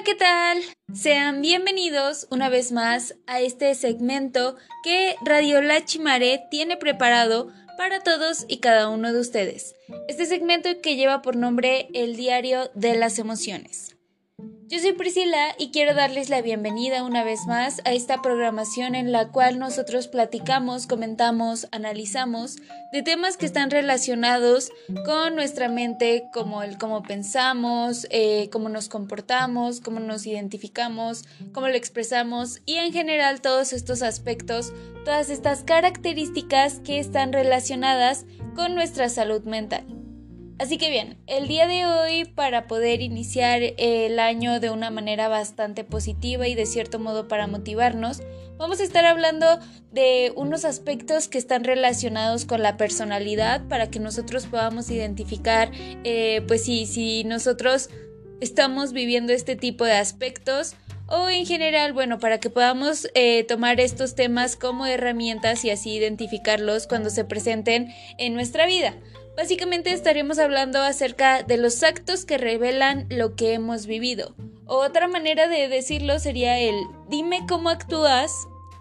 Hola, ¿qué tal? Sean bienvenidos una vez más a este segmento que Radio La Chimare tiene preparado para todos y cada uno de ustedes. Este segmento que lleva por nombre El Diario de las Emociones. Yo soy Priscila y quiero darles la bienvenida una vez más a esta programación en la cual nosotros platicamos, comentamos, analizamos de temas que están relacionados con nuestra mente, como el cómo pensamos, eh, cómo nos comportamos, cómo nos identificamos, cómo lo expresamos y en general todos estos aspectos, todas estas características que están relacionadas con nuestra salud mental. Así que bien, el día de hoy para poder iniciar el año de una manera bastante positiva y de cierto modo para motivarnos, vamos a estar hablando de unos aspectos que están relacionados con la personalidad para que nosotros podamos identificar, eh, pues si, si nosotros estamos viviendo este tipo de aspectos o en general, bueno, para que podamos eh, tomar estos temas como herramientas y así identificarlos cuando se presenten en nuestra vida. Básicamente estaremos hablando acerca de los actos que revelan lo que hemos vivido. Otra manera de decirlo sería el dime cómo actúas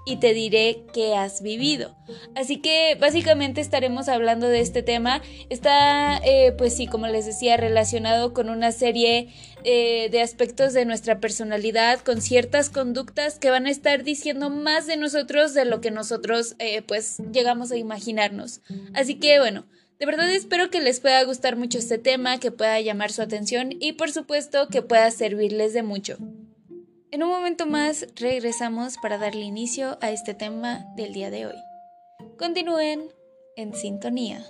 y te diré qué has vivido. Así que básicamente estaremos hablando de este tema. Está, eh, pues sí, como les decía, relacionado con una serie eh, de aspectos de nuestra personalidad, con ciertas conductas que van a estar diciendo más de nosotros de lo que nosotros, eh, pues, llegamos a imaginarnos. Así que bueno. De verdad espero que les pueda gustar mucho este tema, que pueda llamar su atención y por supuesto que pueda servirles de mucho. En un momento más regresamos para darle inicio a este tema del día de hoy. Continúen en sintonía.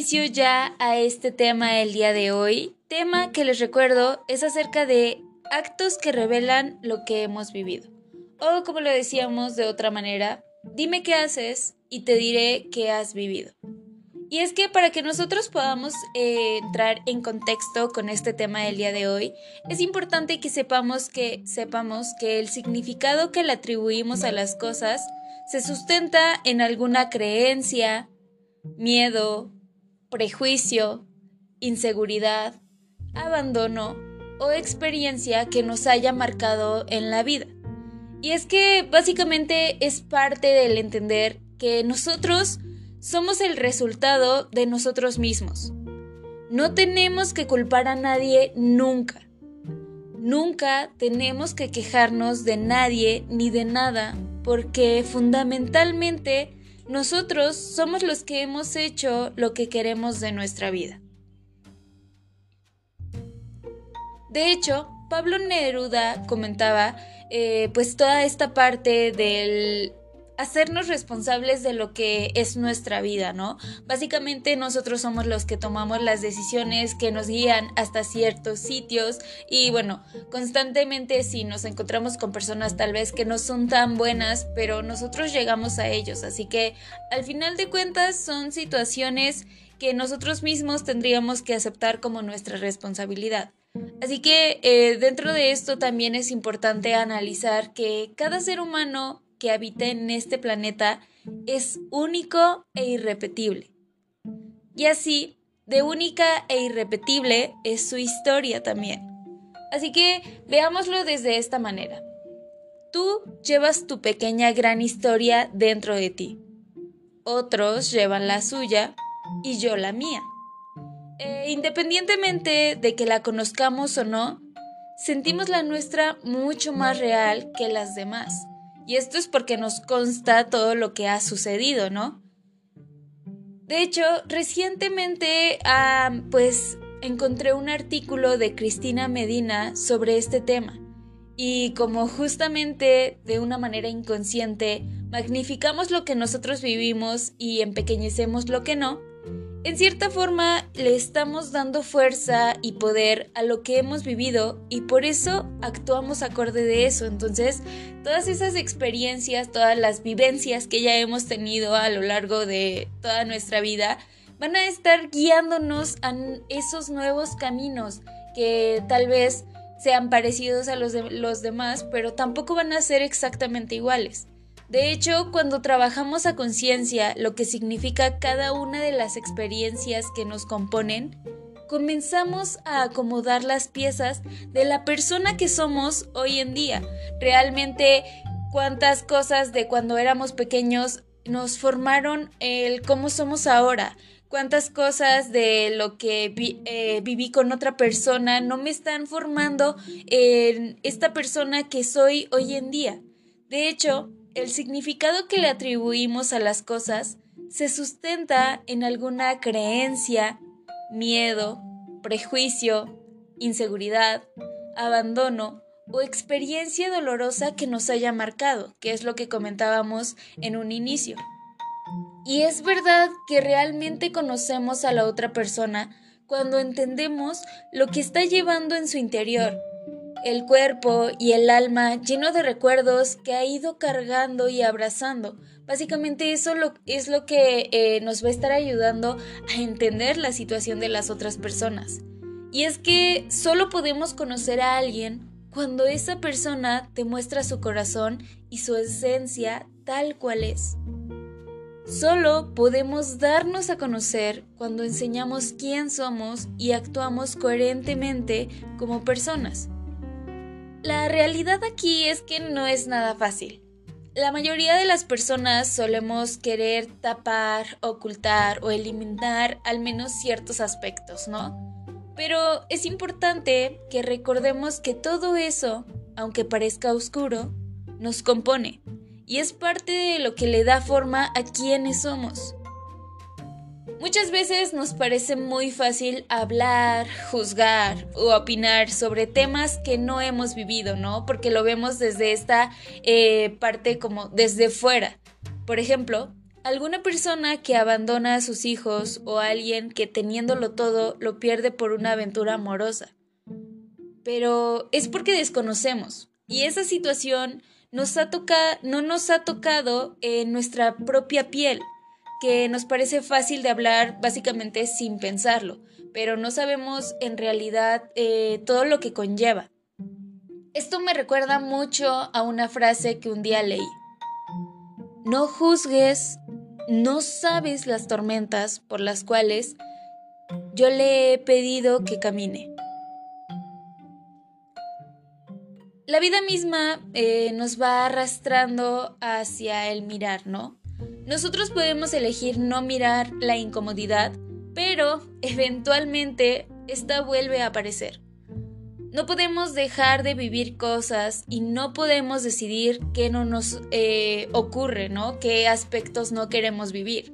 Inicio ya a este tema el día de hoy. Tema que les recuerdo es acerca de actos que revelan lo que hemos vivido. O como lo decíamos de otra manera, dime qué haces y te diré qué has vivido. Y es que para que nosotros podamos eh, entrar en contexto con este tema del día de hoy, es importante que sepamos que sepamos que el significado que le atribuimos a las cosas se sustenta en alguna creencia, miedo, prejuicio, inseguridad, abandono o experiencia que nos haya marcado en la vida. Y es que básicamente es parte del entender que nosotros somos el resultado de nosotros mismos. No tenemos que culpar a nadie nunca. Nunca tenemos que quejarnos de nadie ni de nada porque fundamentalmente nosotros somos los que hemos hecho lo que queremos de nuestra vida. De hecho, Pablo Neruda comentaba eh, pues toda esta parte del hacernos responsables de lo que es nuestra vida, ¿no? Básicamente nosotros somos los que tomamos las decisiones que nos guían hasta ciertos sitios y bueno, constantemente si nos encontramos con personas tal vez que no son tan buenas, pero nosotros llegamos a ellos, así que al final de cuentas son situaciones que nosotros mismos tendríamos que aceptar como nuestra responsabilidad. Así que eh, dentro de esto también es importante analizar que cada ser humano que habita en este planeta es único e irrepetible. Y así, de única e irrepetible es su historia también. Así que veámoslo desde esta manera. Tú llevas tu pequeña gran historia dentro de ti. Otros llevan la suya y yo la mía. E independientemente de que la conozcamos o no, sentimos la nuestra mucho más real que las demás. Y esto es porque nos consta todo lo que ha sucedido, ¿no? De hecho, recientemente, pues, encontré un artículo de Cristina Medina sobre este tema. Y como justamente de una manera inconsciente magnificamos lo que nosotros vivimos y empequeñecemos lo que no, en cierta forma le estamos dando fuerza y poder a lo que hemos vivido y por eso actuamos acorde de eso. Entonces, todas esas experiencias, todas las vivencias que ya hemos tenido a lo largo de toda nuestra vida, van a estar guiándonos a esos nuevos caminos que tal vez sean parecidos a los de los demás, pero tampoco van a ser exactamente iguales. De hecho, cuando trabajamos a conciencia lo que significa cada una de las experiencias que nos componen, comenzamos a acomodar las piezas de la persona que somos hoy en día. Realmente, cuántas cosas de cuando éramos pequeños nos formaron el cómo somos ahora. Cuántas cosas de lo que eh, viví con otra persona no me están formando en esta persona que soy hoy en día. De hecho, el significado que le atribuimos a las cosas se sustenta en alguna creencia, miedo, prejuicio, inseguridad, abandono o experiencia dolorosa que nos haya marcado, que es lo que comentábamos en un inicio. Y es verdad que realmente conocemos a la otra persona cuando entendemos lo que está llevando en su interior, el cuerpo y el alma lleno de recuerdos que ha ido cargando y abrazando, Básicamente eso es lo que eh, nos va a estar ayudando a entender la situación de las otras personas. Y es que solo podemos conocer a alguien cuando esa persona te muestra su corazón y su esencia tal cual es. Solo podemos darnos a conocer cuando enseñamos quién somos y actuamos coherentemente como personas. La realidad aquí es que no es nada fácil. La mayoría de las personas solemos querer tapar, ocultar o eliminar al menos ciertos aspectos, ¿no? Pero es importante que recordemos que todo eso, aunque parezca oscuro, nos compone y es parte de lo que le da forma a quienes somos. Muchas veces nos parece muy fácil hablar, juzgar o opinar sobre temas que no hemos vivido, ¿no? Porque lo vemos desde esta eh, parte como desde fuera. Por ejemplo, alguna persona que abandona a sus hijos o alguien que teniéndolo todo lo pierde por una aventura amorosa. Pero es porque desconocemos y esa situación nos ha no nos ha tocado en nuestra propia piel que nos parece fácil de hablar básicamente sin pensarlo, pero no sabemos en realidad eh, todo lo que conlleva. Esto me recuerda mucho a una frase que un día leí. No juzgues, no sabes las tormentas por las cuales yo le he pedido que camine. La vida misma eh, nos va arrastrando hacia el mirar, ¿no? Nosotros podemos elegir no mirar la incomodidad, pero eventualmente esta vuelve a aparecer. No podemos dejar de vivir cosas y no podemos decidir qué no nos eh, ocurre, ¿no? ¿Qué aspectos no queremos vivir?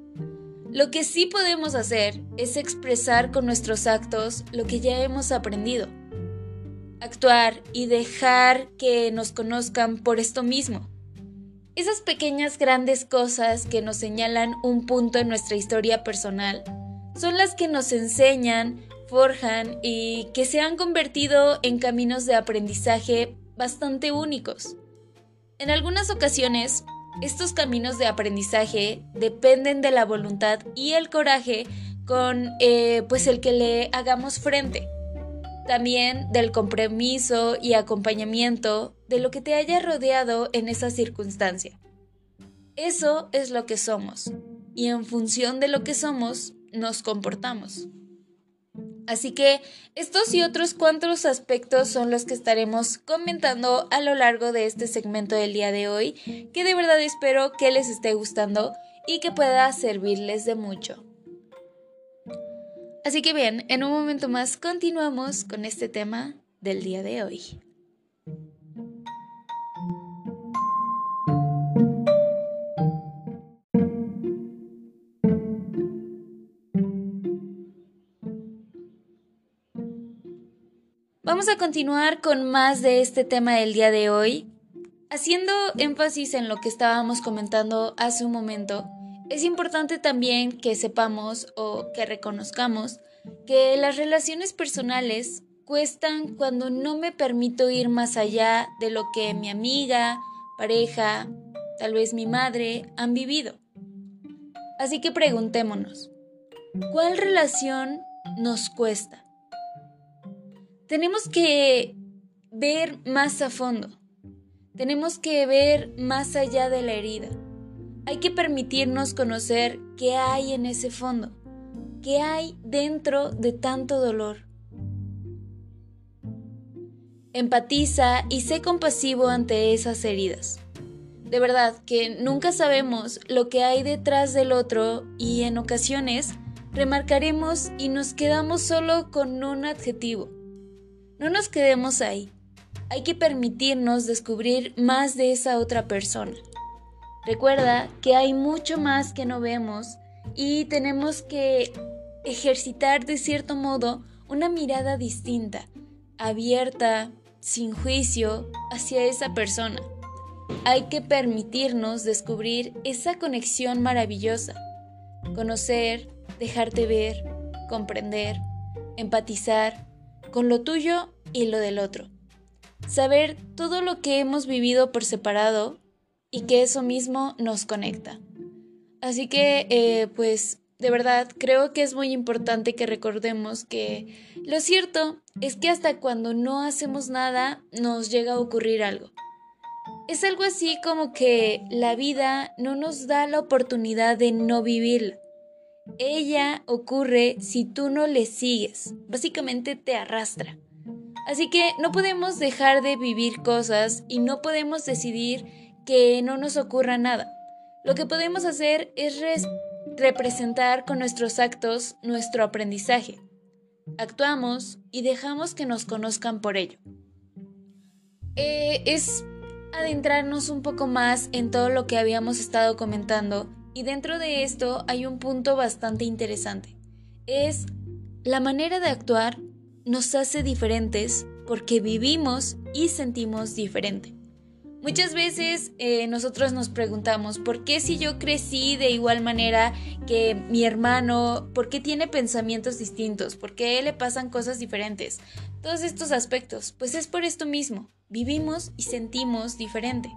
Lo que sí podemos hacer es expresar con nuestros actos lo que ya hemos aprendido. Actuar y dejar que nos conozcan por esto mismo. Esas pequeñas grandes cosas que nos señalan un punto en nuestra historia personal son las que nos enseñan, forjan y que se han convertido en caminos de aprendizaje bastante únicos. En algunas ocasiones, estos caminos de aprendizaje dependen de la voluntad y el coraje con eh, pues el que le hagamos frente también del compromiso y acompañamiento de lo que te haya rodeado en esa circunstancia. Eso es lo que somos, y en función de lo que somos, nos comportamos. Así que estos y otros cuantos aspectos son los que estaremos comentando a lo largo de este segmento del día de hoy, que de verdad espero que les esté gustando y que pueda servirles de mucho. Así que bien, en un momento más continuamos con este tema del día de hoy. Vamos a continuar con más de este tema del día de hoy, haciendo énfasis en lo que estábamos comentando hace un momento es importante también que sepamos o que reconozcamos que las relaciones personales cuestan cuando no me permito ir más allá de lo que mi amiga, pareja, tal vez mi madre han vivido. Así que preguntémonos, ¿cuál relación nos cuesta? Tenemos que ver más a fondo. Tenemos que ver más allá de la herida. Hay que permitirnos conocer qué hay en ese fondo, qué hay dentro de tanto dolor. Empatiza y sé compasivo ante esas heridas. De verdad que nunca sabemos lo que hay detrás del otro y en ocasiones remarcaremos y nos quedamos solo con un adjetivo. No nos quedemos ahí. Hay que permitirnos descubrir más de esa otra persona. Recuerda que hay mucho más que no vemos y tenemos que ejercitar de cierto modo una mirada distinta, abierta, sin juicio, hacia esa persona. Hay que permitirnos descubrir esa conexión maravillosa, conocer, dejarte ver, comprender, empatizar con lo tuyo y lo del otro. Saber todo lo que hemos vivido por separado y que eso mismo nos conecta. Así que, eh, pues, de verdad, creo que es muy importante que recordemos que lo cierto es que hasta cuando no hacemos nada nos llega a ocurrir algo. Es algo así como que la vida no nos da la oportunidad de no vivirla. Ella ocurre si tú no le sigues. Básicamente te arrastra. Así que no podemos dejar de vivir cosas y no podemos decidir que no nos ocurra nada. Lo que podemos hacer es representar con nuestros actos nuestro aprendizaje. Actuamos y dejamos que nos conozcan por ello. Eh, es adentrarnos un poco más en todo lo que habíamos estado comentando y dentro de esto hay un punto bastante interesante. Es la manera de actuar nos hace diferentes porque vivimos y sentimos diferente. Muchas veces eh, nosotros nos preguntamos, ¿por qué si yo crecí de igual manera que mi hermano? ¿Por qué tiene pensamientos distintos? ¿Por qué le pasan cosas diferentes? Todos estos aspectos, pues es por esto mismo, vivimos y sentimos diferente.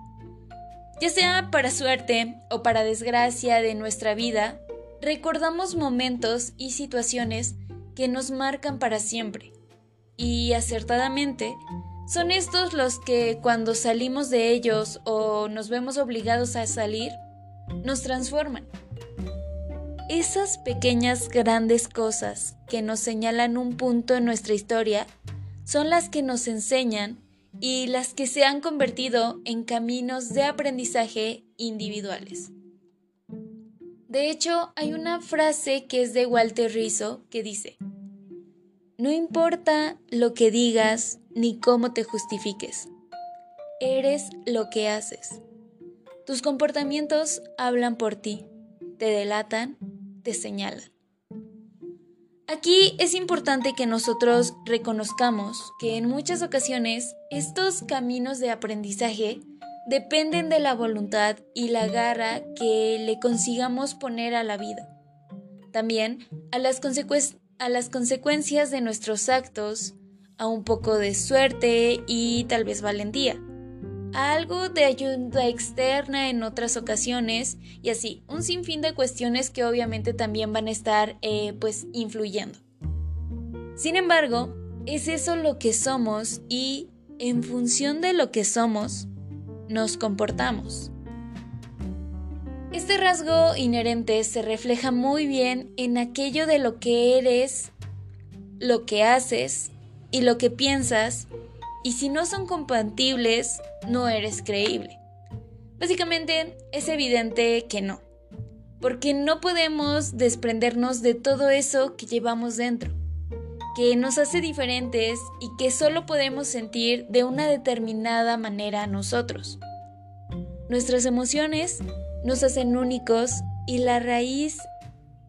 Ya sea para suerte o para desgracia de nuestra vida, recordamos momentos y situaciones que nos marcan para siempre. Y acertadamente, son estos los que cuando salimos de ellos o nos vemos obligados a salir, nos transforman. Esas pequeñas grandes cosas que nos señalan un punto en nuestra historia son las que nos enseñan y las que se han convertido en caminos de aprendizaje individuales. De hecho, hay una frase que es de Walter Rizzo que dice, no importa lo que digas ni cómo te justifiques. Eres lo que haces. Tus comportamientos hablan por ti, te delatan, te señalan. Aquí es importante que nosotros reconozcamos que en muchas ocasiones estos caminos de aprendizaje dependen de la voluntad y la garra que le consigamos poner a la vida. También a las consecuencias a las consecuencias de nuestros actos, a un poco de suerte y tal vez valentía, algo de ayuda externa en otras ocasiones y así, un sinfín de cuestiones que obviamente también van a estar eh, pues influyendo. Sin embargo, es eso lo que somos y en función de lo que somos, nos comportamos. Este rasgo inherente se refleja muy bien en aquello de lo que eres, lo que haces y lo que piensas, y si no son compatibles, no eres creíble. Básicamente es evidente que no, porque no podemos desprendernos de todo eso que llevamos dentro, que nos hace diferentes y que solo podemos sentir de una determinada manera nosotros. Nuestras emociones nos hacen únicos y la raíz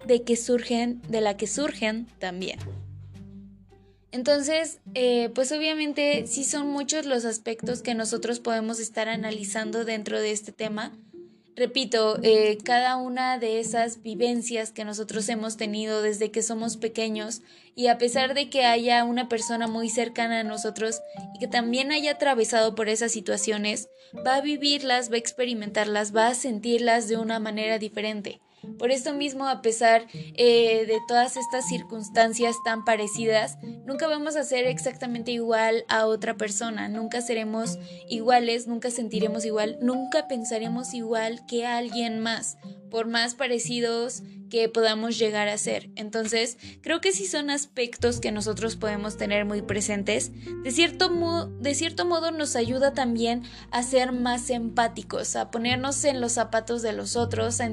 de que surgen, de la que surgen también. Entonces, eh, pues obviamente sí son muchos los aspectos que nosotros podemos estar analizando dentro de este tema Repito, eh, cada una de esas vivencias que nosotros hemos tenido desde que somos pequeños y a pesar de que haya una persona muy cercana a nosotros y que también haya atravesado por esas situaciones, va a vivirlas, va a experimentarlas, va a sentirlas de una manera diferente. Por esto mismo, a pesar eh, de todas estas circunstancias tan parecidas, nunca vamos a ser exactamente igual a otra persona, nunca seremos iguales, nunca sentiremos igual, nunca pensaremos igual que alguien más, por más parecidos que podamos llegar a ser. Entonces, creo que sí son aspectos que nosotros podemos tener muy presentes. De cierto, de cierto modo nos ayuda también a ser más empáticos, a ponernos en los zapatos de los otros, a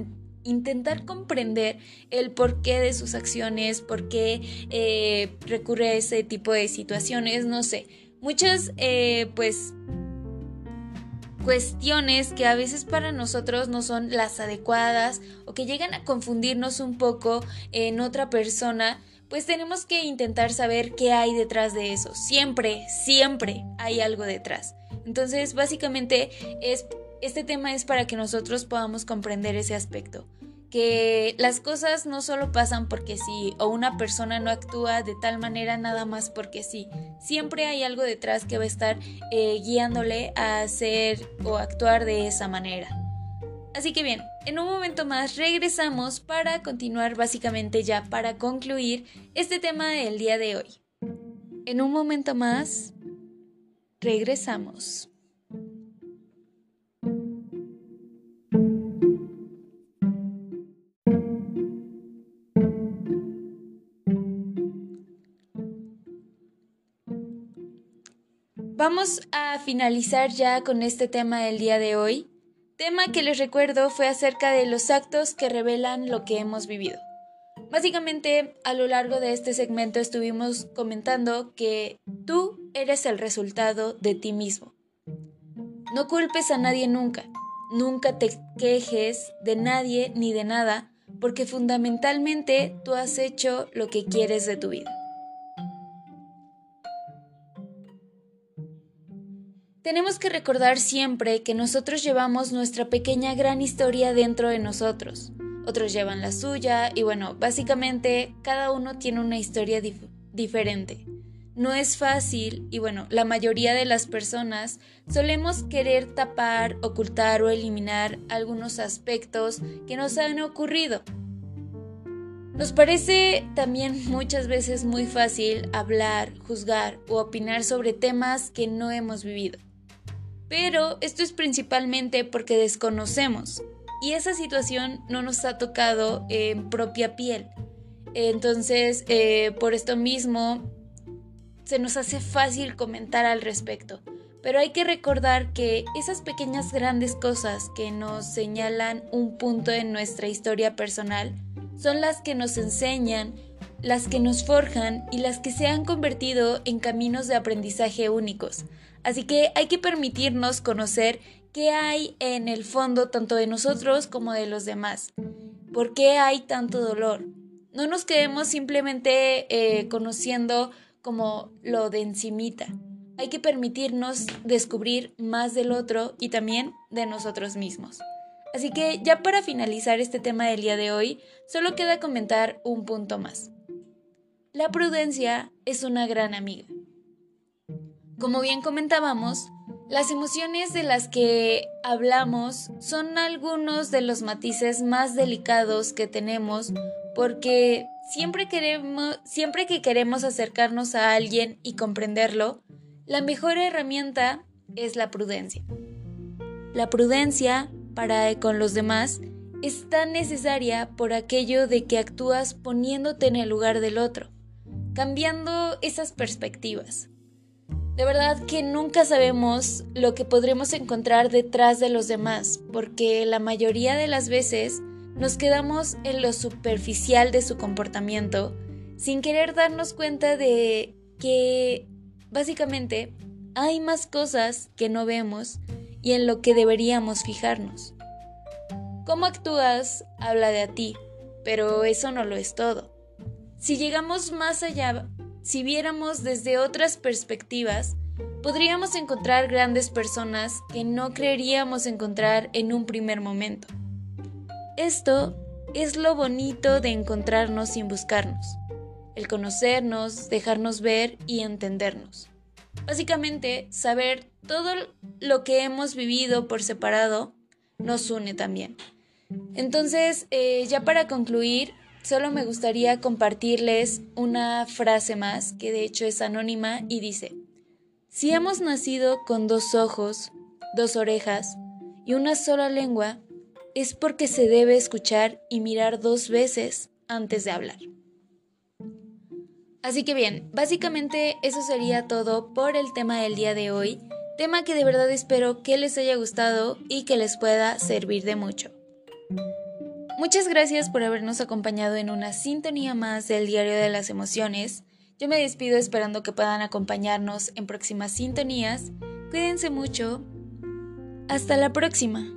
intentar comprender el porqué de sus acciones, por qué eh, recurre a ese tipo de situaciones, no sé. Muchas, eh, pues, cuestiones que a veces para nosotros no son las adecuadas o que llegan a confundirnos un poco en otra persona, pues tenemos que intentar saber qué hay detrás de eso. Siempre, siempre hay algo detrás. Entonces, básicamente es este tema es para que nosotros podamos comprender ese aspecto que las cosas no solo pasan porque sí, o una persona no actúa de tal manera nada más porque sí. Siempre hay algo detrás que va a estar eh, guiándole a hacer o actuar de esa manera. Así que bien, en un momento más regresamos para continuar básicamente ya para concluir este tema del día de hoy. En un momento más, regresamos. Vamos a finalizar ya con este tema del día de hoy. Tema que les recuerdo fue acerca de los actos que revelan lo que hemos vivido. Básicamente, a lo largo de este segmento estuvimos comentando que tú eres el resultado de ti mismo. No culpes a nadie nunca, nunca te quejes de nadie ni de nada, porque fundamentalmente tú has hecho lo que quieres de tu vida. Tenemos que recordar siempre que nosotros llevamos nuestra pequeña gran historia dentro de nosotros. Otros llevan la suya y bueno, básicamente cada uno tiene una historia diferente. No es fácil y bueno, la mayoría de las personas solemos querer tapar, ocultar o eliminar algunos aspectos que nos han ocurrido. Nos parece también muchas veces muy fácil hablar, juzgar o opinar sobre temas que no hemos vivido. Pero esto es principalmente porque desconocemos y esa situación no nos ha tocado en propia piel. Entonces, eh, por esto mismo, se nos hace fácil comentar al respecto. Pero hay que recordar que esas pequeñas grandes cosas que nos señalan un punto en nuestra historia personal son las que nos enseñan, las que nos forjan y las que se han convertido en caminos de aprendizaje únicos. Así que hay que permitirnos conocer qué hay en el fondo tanto de nosotros como de los demás. ¿Por qué hay tanto dolor? No nos quedemos simplemente eh, conociendo como lo de encimita. Hay que permitirnos descubrir más del otro y también de nosotros mismos. Así que ya para finalizar este tema del día de hoy, solo queda comentar un punto más. La prudencia es una gran amiga. Como bien comentábamos, las emociones de las que hablamos son algunos de los matices más delicados que tenemos porque siempre, queremos, siempre que queremos acercarnos a alguien y comprenderlo, la mejor herramienta es la prudencia. La prudencia para con los demás es tan necesaria por aquello de que actúas poniéndote en el lugar del otro, cambiando esas perspectivas. De verdad que nunca sabemos lo que podremos encontrar detrás de los demás, porque la mayoría de las veces nos quedamos en lo superficial de su comportamiento sin querer darnos cuenta de que básicamente hay más cosas que no vemos y en lo que deberíamos fijarnos. Cómo actúas habla de a ti, pero eso no lo es todo. Si llegamos más allá si viéramos desde otras perspectivas, podríamos encontrar grandes personas que no creeríamos encontrar en un primer momento. Esto es lo bonito de encontrarnos sin buscarnos, el conocernos, dejarnos ver y entendernos. Básicamente, saber todo lo que hemos vivido por separado nos une también. Entonces, eh, ya para concluir, solo me gustaría compartirles una frase más, que de hecho es anónima y dice, si hemos nacido con dos ojos, dos orejas y una sola lengua, es porque se debe escuchar y mirar dos veces antes de hablar. Así que bien, básicamente eso sería todo por el tema del día de hoy, tema que de verdad espero que les haya gustado y que les pueda servir de mucho. Muchas gracias por habernos acompañado en una sintonía más del Diario de las Emociones. Yo me despido esperando que puedan acompañarnos en próximas sintonías. Cuídense mucho. Hasta la próxima.